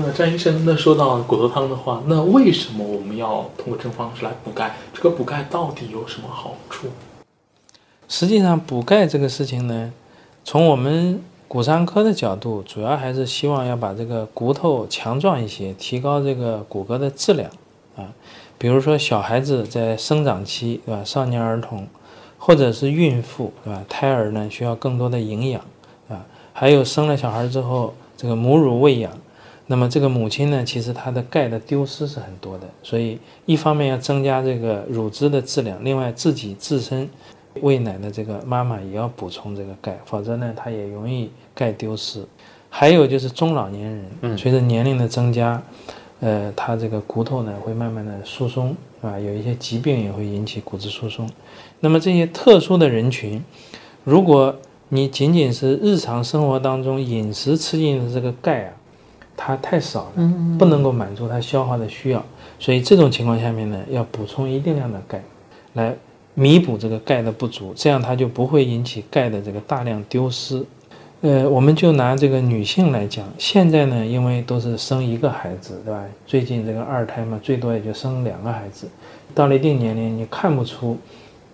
那张医生，那说到骨头汤的话，那为什么我们要通过这种方式来补钙？这个补钙到底有什么好处？实际上，补钙这个事情呢，从我们骨伤科的角度，主要还是希望要把这个骨头强壮一些，提高这个骨骼的质量啊。比如说小孩子在生长期，对吧？少年儿童，或者是孕妇，对吧？胎儿呢需要更多的营养啊。还有生了小孩之后，这个母乳喂养。那么这个母亲呢，其实她的钙的丢失是很多的，所以一方面要增加这个乳汁的质量，另外自己自身喂奶的这个妈妈也要补充这个钙，否则呢，她也容易钙丢失。还有就是中老年人，随着年龄的增加，呃，他这个骨头呢会慢慢的疏松，啊，有一些疾病也会引起骨质疏松。那么这些特殊的人群，如果你仅仅是日常生活当中饮食吃进的这个钙啊，它太少了，不能够满足它消化的需要，所以这种情况下面呢，要补充一定量的钙，来弥补这个钙的不足，这样它就不会引起钙的这个大量丢失。呃，我们就拿这个女性来讲，现在呢，因为都是生一个孩子，对吧？最近这个二胎嘛，最多也就生两个孩子，到了一定年龄，你看不出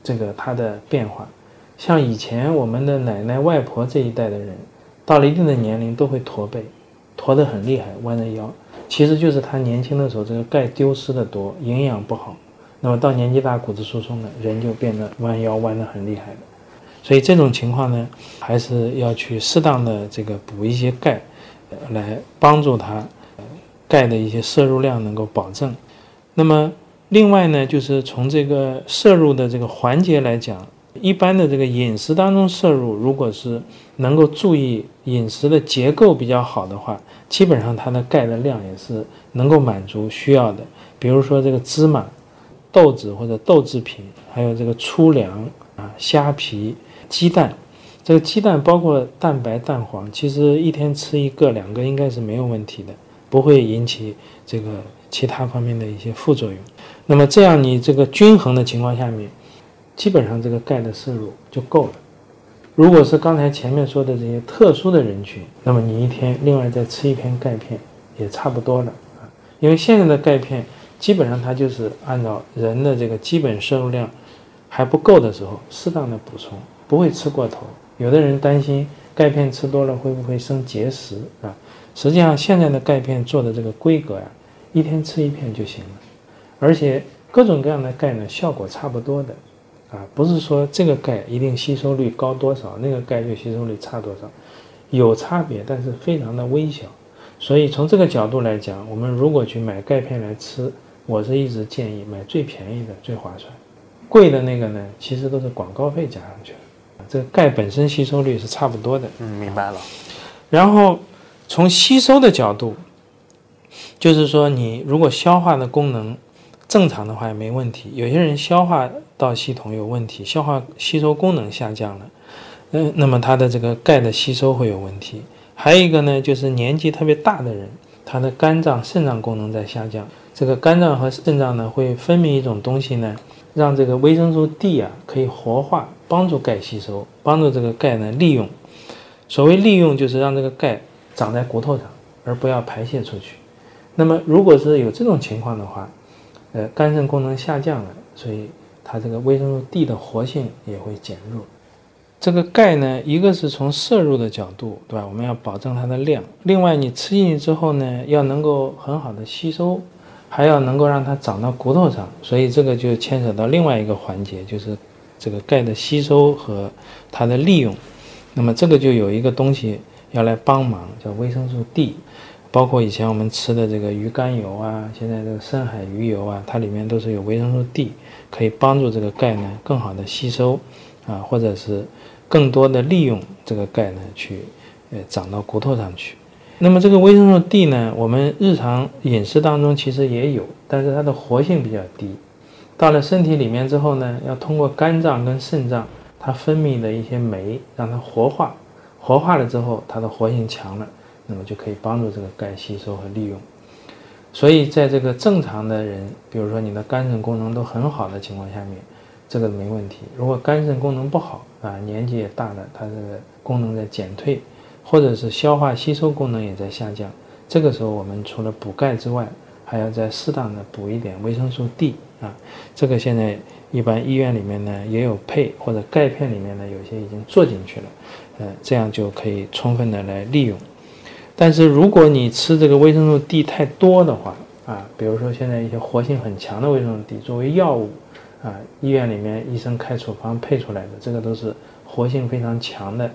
这个它的变化。像以前我们的奶奶、外婆这一代的人，到了一定的年龄都会驼背。驼得很厉害，弯着腰，其实就是他年轻的时候这个钙丢失的多，营养不好，那么到年纪大骨质疏松了，人就变得弯腰弯得很厉害了。所以这种情况呢，还是要去适当的这个补一些钙，来帮助他钙的一些摄入量能够保证。那么另外呢，就是从这个摄入的这个环节来讲。一般的这个饮食当中摄入，如果是能够注意饮食的结构比较好的话，基本上它的钙的量也是能够满足需要的。比如说这个芝麻、豆子或者豆制品，还有这个粗粮啊、虾皮、鸡蛋。这个鸡蛋包括蛋白、蛋黄，其实一天吃一个、两个应该是没有问题的，不会引起这个其他方面的一些副作用。那么这样你这个均衡的情况下面。基本上这个钙的摄入就够了。如果是刚才前面说的这些特殊的人群，那么你一天另外再吃一片钙片也差不多了啊。因为现在的钙片基本上它就是按照人的这个基本摄入量还不够的时候，适当的补充，不会吃过头。有的人担心钙片吃多了会不会生结石啊？实际上现在的钙片做的这个规格呀，一天吃一片就行了，而且各种各样的钙呢，效果差不多的。啊，不是说这个钙一定吸收率高多少，那个钙就吸收率差多少，有差别，但是非常的微小。所以从这个角度来讲，我们如果去买钙片来吃，我是一直建议买最便宜的最划算，贵的那个呢，其实都是广告费加上去了。这个钙本身吸收率是差不多的。嗯，明白了。然后从吸收的角度，就是说你如果消化的功能正常的话也没问题。有些人消化。道系统有问题，消化吸收功能下降了，嗯，那么他的这个钙的吸收会有问题。还有一个呢，就是年纪特别大的人，他的肝脏、肾脏功能在下降。这个肝脏和肾脏呢，会分泌一种东西呢，让这个维生素 D 啊可以活化，帮助钙吸收，帮助这个钙呢利用。所谓利用，就是让这个钙长在骨头上，而不要排泄出去。那么如果是有这种情况的话，呃，肝肾功能下降了，所以。它这个维生素 D 的活性也会减弱。这个钙呢，一个是从摄入的角度，对吧？我们要保证它的量。另外，你吃进去之后呢，要能够很好的吸收，还要能够让它长到骨头上。所以这个就牵扯到另外一个环节，就是这个钙的吸收和它的利用。那么这个就有一个东西要来帮忙，叫维生素 D。包括以前我们吃的这个鱼肝油啊，现在这个深海鱼油啊，它里面都是有维生素 D，可以帮助这个钙呢更好的吸收，啊，或者是更多的利用这个钙呢去，呃，长到骨头上去。那么这个维生素 D 呢，我们日常饮食当中其实也有，但是它的活性比较低。到了身体里面之后呢，要通过肝脏跟肾脏它分泌的一些酶，让它活化。活化了之后，它的活性强了，那么就可以帮助这个钙吸收和利用。所以在这个正常的人，比如说你的肝肾功能都很好的情况下面，这个没问题。如果肝肾功能不好啊，年纪也大了，它这个功能在减退。或者是消化吸收功能也在下降，这个时候我们除了补钙之外，还要再适当的补一点维生素 D 啊。这个现在一般医院里面呢也有配，或者钙片里面呢有些已经做进去了，呃，这样就可以充分的来利用。但是如果你吃这个维生素 D 太多的话啊，比如说现在一些活性很强的维生素 D 作为药物啊，医院里面医生开处方配出来的，这个都是活性非常强的。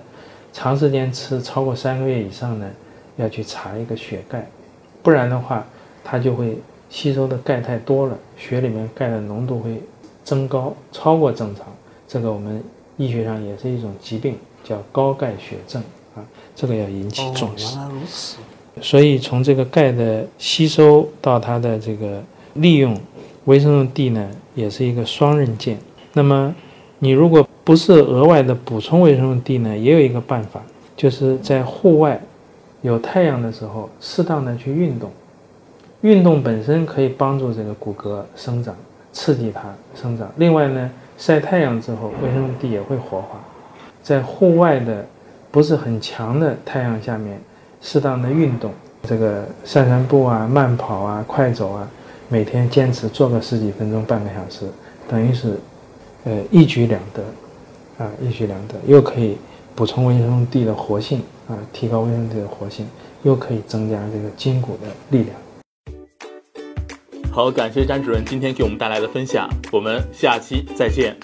长时间吃超过三个月以上呢，要去查一个血钙，不然的话，它就会吸收的钙太多了，血里面钙的浓度会增高，超过正常。这个我们医学上也是一种疾病，叫高钙血症啊，这个要引起重视。原来如此。所以从这个钙的吸收到它的这个利用，维生素 D 呢也是一个双刃剑。那么你如果不是额外的补充维生素 D 呢，也有一个办法，就是在户外有太阳的时候，适当的去运动。运动本身可以帮助这个骨骼生长，刺激它生长。另外呢，晒太阳之后，维生素 D 也会活化。在户外的不是很强的太阳下面，适当的运动，这个散散步啊、慢跑啊、快走啊，每天坚持做个十几分钟、半个小时，等于是呃一举两得。啊，一举两得，又可以补充维生素 D 的活性啊，提高维生素 D 的活性，又可以增加这个筋骨的力量。好，感谢詹主任今天给我们带来的分享，我们下期再见。